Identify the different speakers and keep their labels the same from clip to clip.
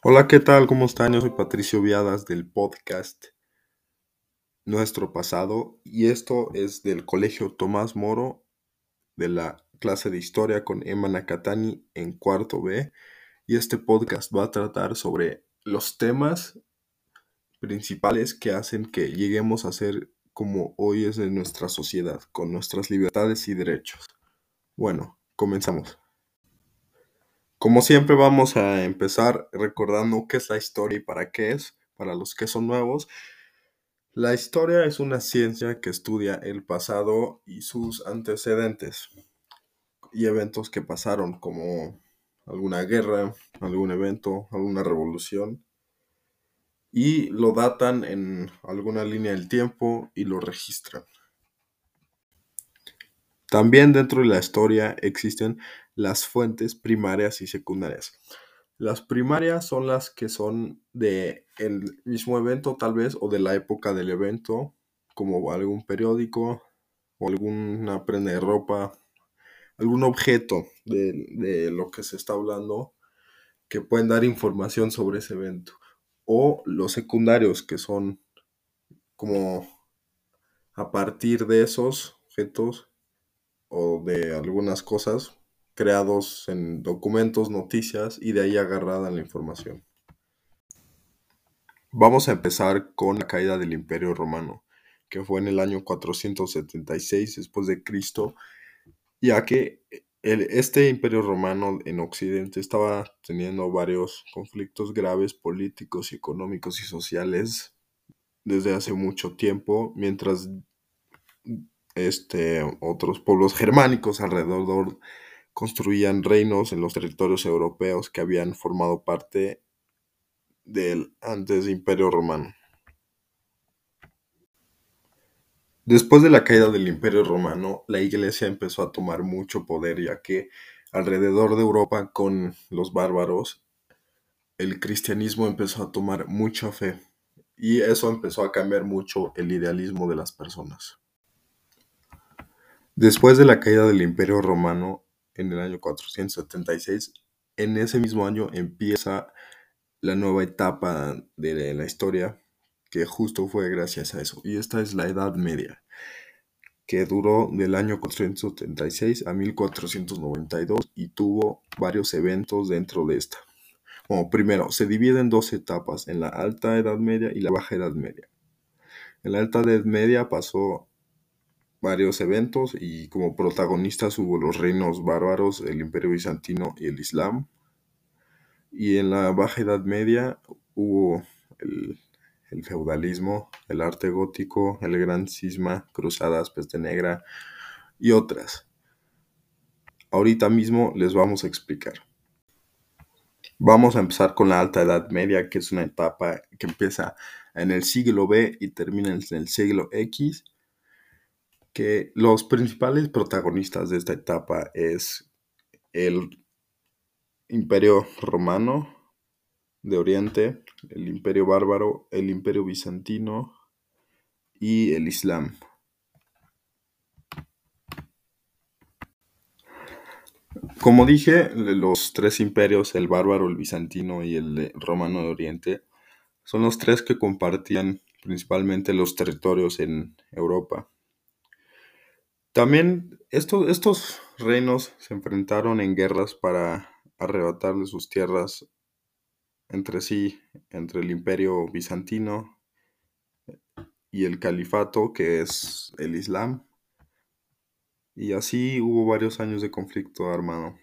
Speaker 1: Hola, ¿qué tal? ¿Cómo están? Yo soy Patricio Viadas del podcast Nuestro Pasado y esto es del Colegio Tomás Moro de la clase de Historia con Emma Nakatani en cuarto B y este podcast va a tratar sobre los temas principales que hacen que lleguemos a ser como hoy es en nuestra sociedad, con nuestras libertades y derechos. Bueno, comenzamos. Como siempre vamos a empezar recordando qué es la historia y para qué es, para los que son nuevos. La historia es una ciencia que estudia el pasado y sus antecedentes y eventos que pasaron como alguna guerra, algún evento, alguna revolución y lo datan en alguna línea del tiempo y lo registran. También dentro de la historia existen las fuentes primarias y secundarias. Las primarias son las que son de mismo evento tal vez o de la época del evento, como algún periódico o alguna prenda de ropa, algún objeto de, de lo que se está hablando que pueden dar información sobre ese evento. O los secundarios que son como a partir de esos objetos o de algunas cosas creados en documentos, noticias y de ahí agarrada la información. Vamos a empezar con la caída del Imperio Romano, que fue en el año 476 después de Cristo, ya que este Imperio Romano en Occidente estaba teniendo varios conflictos graves políticos, económicos y sociales desde hace mucho tiempo, mientras este, otros pueblos germánicos alrededor construían reinos en los territorios europeos que habían formado parte del antes Imperio Romano. Después de la caída del Imperio Romano, la Iglesia empezó a tomar mucho poder, ya que alrededor de Europa con los bárbaros, el cristianismo empezó a tomar mucha fe y eso empezó a cambiar mucho el idealismo de las personas. Después de la caída del Imperio Romano en el año 476, en ese mismo año empieza la nueva etapa de la historia que justo fue gracias a eso. Y esta es la Edad Media, que duró del año 476 a 1492 y tuvo varios eventos dentro de esta. Como primero, se divide en dos etapas, en la Alta Edad Media y la Baja Edad Media. En la Alta Edad Media pasó varios eventos y como protagonistas hubo los reinos bárbaros, el imperio bizantino y el islam. Y en la Baja Edad Media hubo el, feudalismo, el arte gótico, el gran cisma, cruzadas, peste negra y otras. Ahorita mismo les vamos a explicar. Vamos a empezar con la Alta Edad Media, que es una etapa que empieza en el siglo B y termina en el siglo X que los principales protagonistas de esta etapa es el Imperio Romano de Oriente, el Imperio Bárbaro, el Imperio Bizantino y el Islam. Como dije, los tres imperios, el bárbaro, el bizantino y el romano de Oriente, son los tres que compartían principalmente los territorios en Europa. También estos, reinos se enfrentaron en guerras para arrebatarle sus tierras entre sí, entre el imperio bizantino y el califato, que es el Islam. Y así hubo varios años de conflicto armado.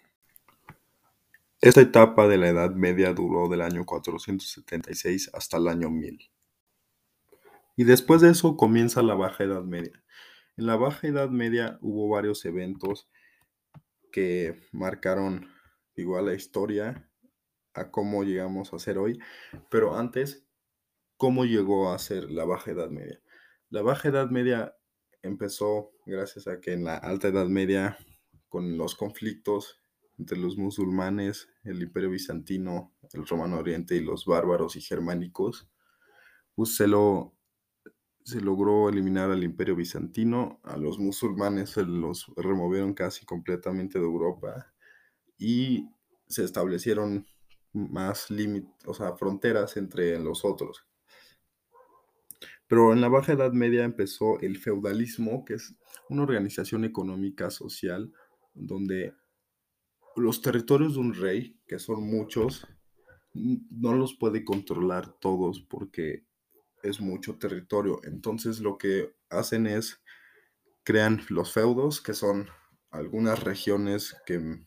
Speaker 1: Esta etapa de la Edad Media duró del año 476 hasta el año 1000. Y después de eso comienza la Baja Edad Media. En la Baja Edad Media hubo varios eventos que marcaron igual la historia a cómo llegamos a ser hoy, pero antes, ¿cómo llegó a ser la Baja Edad Media? La Baja Edad Media empezó gracias a que en la Alta Edad Media, con los conflictos entre los musulmanes, el Imperio Bizantino, el Romano Oriente y los bárbaros y germánicos, pues lo se logró eliminar al imperio bizantino, a los musulmanes se los removieron casi completamente de Europa y se establecieron más límites, o sea, fronteras entre los otros. Pero en la Baja Edad Media empezó el feudalismo, que es una organización económica social donde los territorios de un rey, que son muchos, no los puede controlar todos porque es mucho territorio. Entonces lo que hacen es crean los feudos, que son algunas regiones que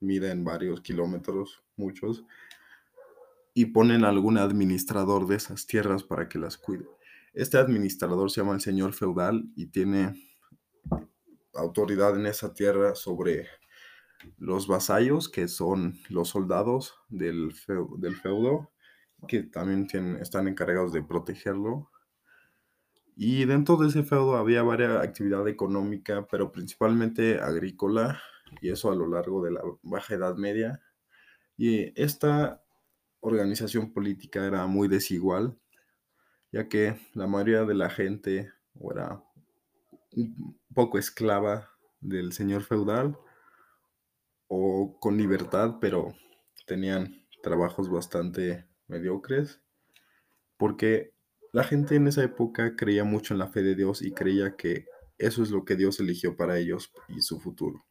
Speaker 1: miden varios kilómetros, muchos, y ponen algún administrador de esas tierras para que las cuide. Este administrador se llama el señor feudal y tiene autoridad en esa tierra sobre los vasallos, que son los soldados del, del feudo, que también tienen, están encargados de protegerlo. Y dentro de ese feudo había varias actividad económica, pero principalmente agrícola, y eso a lo largo de la Baja Edad Media. Y esta organización política era muy desigual, ya que la mayoría de la gente era un poco esclava del señor feudal o con libertad, pero tenían trabajos bastante mediocres, porque la gente en esa época creía mucho en la fe de Dios y creía que eso es lo que Dios eligió para ellos y su futuro.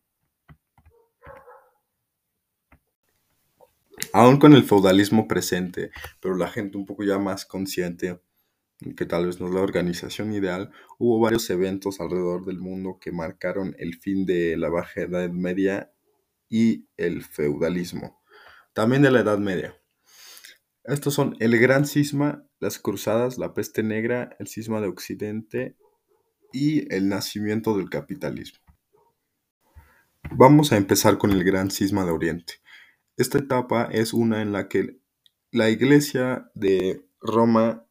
Speaker 1: Aún con el feudalismo presente, pero la gente un poco ya más consciente, que tal vez no es la organización ideal, hubo varios eventos alrededor del mundo que marcaron el fin de la Baja Edad Media y el feudalismo, también de la Edad Media. Estos son el Gran Cisma, las Cruzadas, la Peste Negra, el Cisma de Occidente y el nacimiento del capitalismo. Vamos a empezar con el Gran Cisma de Oriente. Esta etapa es una en la que la iglesia de Roma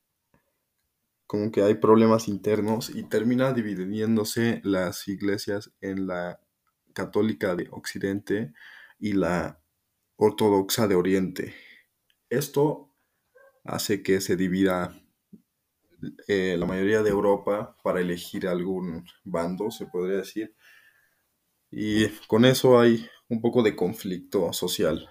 Speaker 1: como que hay problemas internos y termina dividiéndose las iglesias en la católica de Occidente y la ortodoxa de Oriente. Esto hace que se divida eh, la mayoría de Europa para elegir algún bando, se podría decir. Y con eso hay un poco de conflicto social.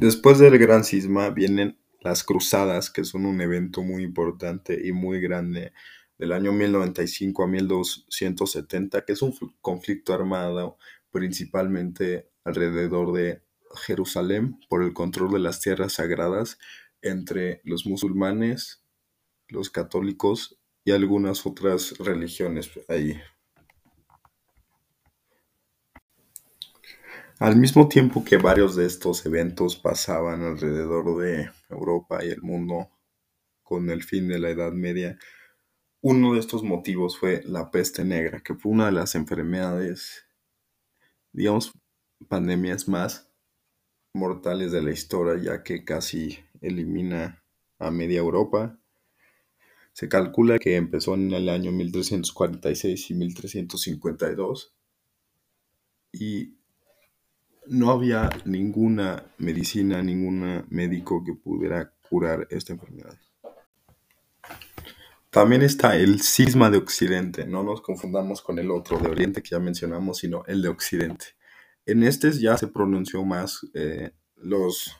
Speaker 1: Después del Gran Cisma vienen las Cruzadas, que son un evento muy importante y muy grande del año 1095 a 1270, que es un conflicto armado principalmente alrededor de Jerusalén por el control de las tierras sagradas entre los musulmanes, los católicos y algunas otras religiones ahí. Al mismo tiempo que varios de estos eventos pasaban alrededor de Europa y el mundo con el fin de la Edad Media, uno de estos motivos fue la peste negra, que fue una de las enfermedades, digamos, pandemias más mortales de la historia, ya que casi elimina a media Europa. Se calcula que empezó en el año 1346 y 1352 y no había ninguna medicina, ningún médico que pudiera curar esta enfermedad. También está el cisma de Occidente, no nos confundamos con el otro de Oriente que ya mencionamos, sino el de Occidente. En este ya se pronunció más eh, los,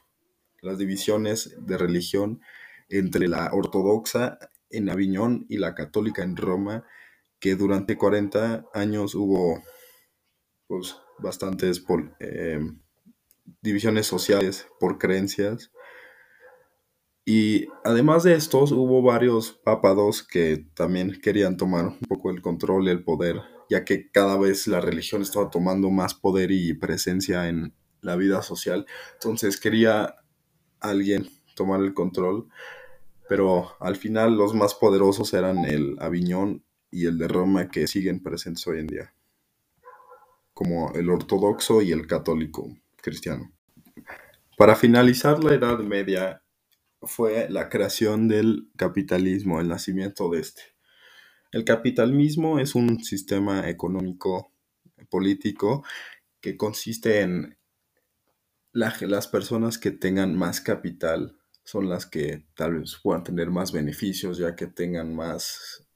Speaker 1: las divisiones de religión entre la ortodoxa en Aviñón y la católica en Roma, que durante 40 años hubo pues, bastantes eh, divisiones sociales por creencias. Y además de estos, hubo varios papados que también querían tomar un poco el control y el poder, ya que cada vez la religión estaba tomando más poder y presencia en la vida social. Entonces quería alguien tomar el control, pero al final los más poderosos eran el Aviñón y el de Roma que siguen presentes hoy en día como el ortodoxo y el católico cristiano. Para finalizar la Edad Media fue la creación del capitalismo, el nacimiento de este. El capitalismo es un sistema económico político que consiste en las personas que tengan más capital son las que tal vez puedan tener más beneficios ya que tengan más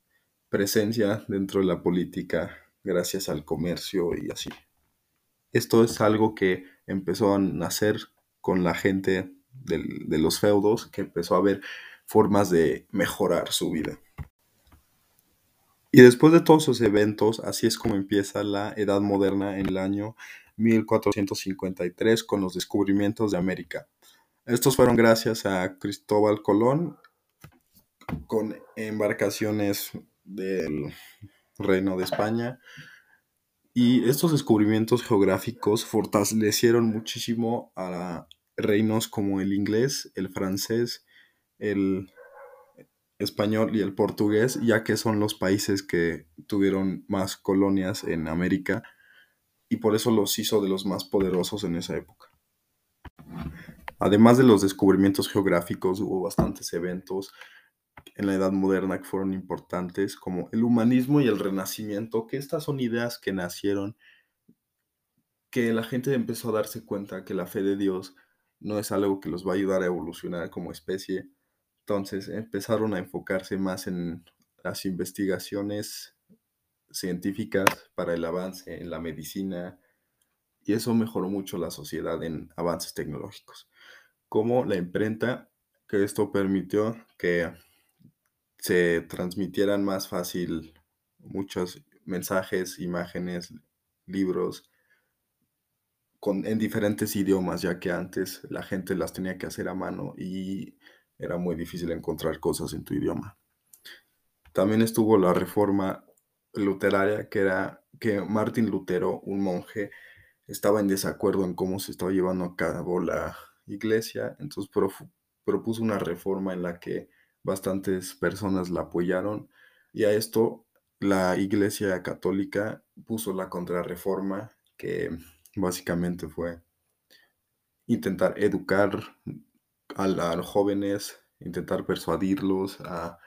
Speaker 1: presencia dentro de la política gracias al comercio y así. Esto es algo que empezó a nacer con la gente de los feudos que empezó a ver formas de mejorar su vida. Y después de todos esos eventos, así es como empieza la Edad Moderna en el año 1453 con los descubrimientos de América. Estos fueron gracias a Cristóbal Colón con embarcaciones del Reino de España. Y estos descubrimientos geográficos fortalecieron muchísimo a reinos como el inglés, el francés, el español y el portugués, ya que son los países que tuvieron más colonias en América y por eso los hizo de los más poderosos en esa época. Además de los descubrimientos geográficos, hubo bastantes eventos en la Edad Moderna que fueron importantes, como el humanismo y el renacimiento, que estas son ideas que nacieron, que la gente empezó a darse cuenta que la fe de Dios no es algo que los va a ayudar a evolucionar como especie. Entonces empezaron a enfocarse más en las investigaciones científicas para el avance en la medicina y eso mejoró mucho la sociedad en avances tecnológicos, como la imprenta, que esto permitió que se transmitieran más fácil muchos mensajes, imágenes, libros con, en diferentes idiomas, ya que antes la gente las tenía que hacer a mano y era muy difícil encontrar cosas en tu idioma. También estuvo la reforma luteraria, que era que Martín Lutero, un monje, estaba en desacuerdo en cómo se estaba llevando a cabo la iglesia, entonces propuso una reforma en la que bastantes personas la apoyaron y a esto la iglesia católica puso la contrarreforma que básicamente fue intentar educar a, los jóvenes, intentar persuadirlos a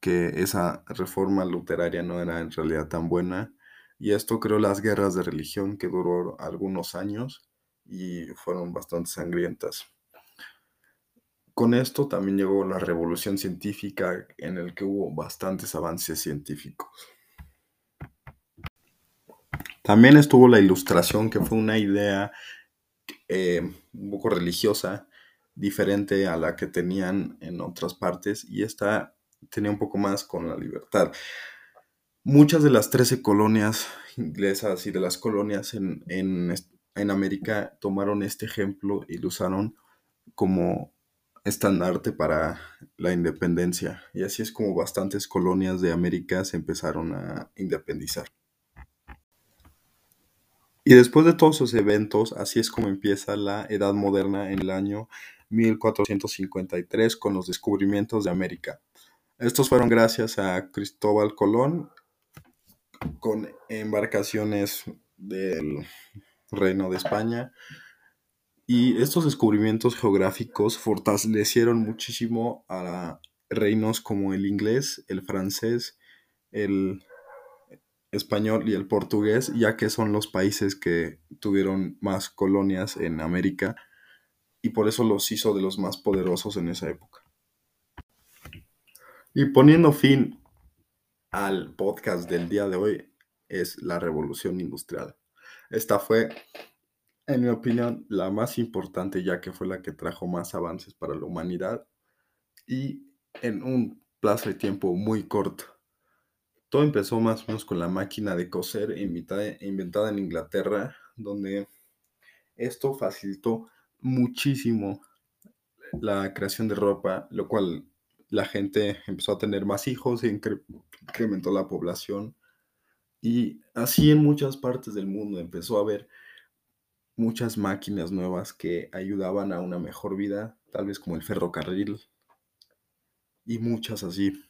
Speaker 1: que esa reforma luteraria no era en realidad tan buena. Y esto creó las guerras de religión que duró algunos años y fueron bastante sangrientas. Con esto también llegó la revolución científica en el que hubo bastantes avances científicos. También estuvo la ilustración, que fue una idea eh, un poco religiosa, diferente a la que tenían en otras partes, y esta tenía un poco más con la libertad. Muchas de las 13 colonias inglesas y de las colonias en, en, en América tomaron este ejemplo y lo usaron como estandarte para la independencia. Y así es como bastantes colonias de América se empezaron a independizar. Y después de todos esos eventos, así es como empieza la Edad Moderna en el año 1453 con los descubrimientos de América. Estos fueron gracias a Cristóbal Colón con embarcaciones del Reino de España. Y estos descubrimientos geográficos fortalecieron muchísimo a reinos como el inglés, el francés, el español y el portugués, ya que son los países que tuvieron más colonias en América y por eso los hizo de los más poderosos en esa época. Y poniendo fin al podcast del día de hoy es la revolución industrial. Esta fue, en mi opinión, la más importante ya que fue la que trajo más avances para la humanidad y en un plazo de tiempo muy corto. Todo empezó más o menos con la máquina de coser inventada en Inglaterra, donde esto facilitó muchísimo la creación de ropa, lo cual la gente empezó a tener más hijos, incre- incrementó la población y así en muchas partes del mundo empezó a haber muchas máquinas nuevas que ayudaban a una mejor vida, tal vez como el ferrocarril y muchas así.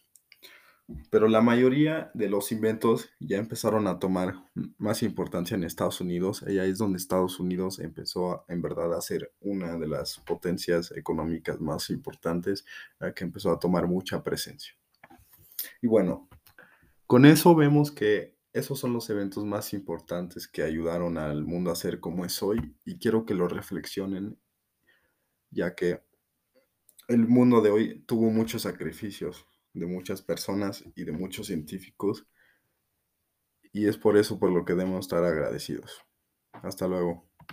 Speaker 1: Pero la mayoría de los inventos ya empezaron a tomar más importancia en Estados Unidos. Ahí es donde Estados Unidos empezó a, en verdad a ser una de las potencias económicas más importantes, eh, que empezó a tomar mucha presencia. Y bueno, con eso vemos que esos son los eventos más importantes que ayudaron al mundo a ser como es hoy y quiero que lo reflexionen, ya que el mundo de hoy tuvo muchos sacrificios de muchas personas y de muchos científicos y es por eso por lo que debemos estar agradecidos. Hasta luego.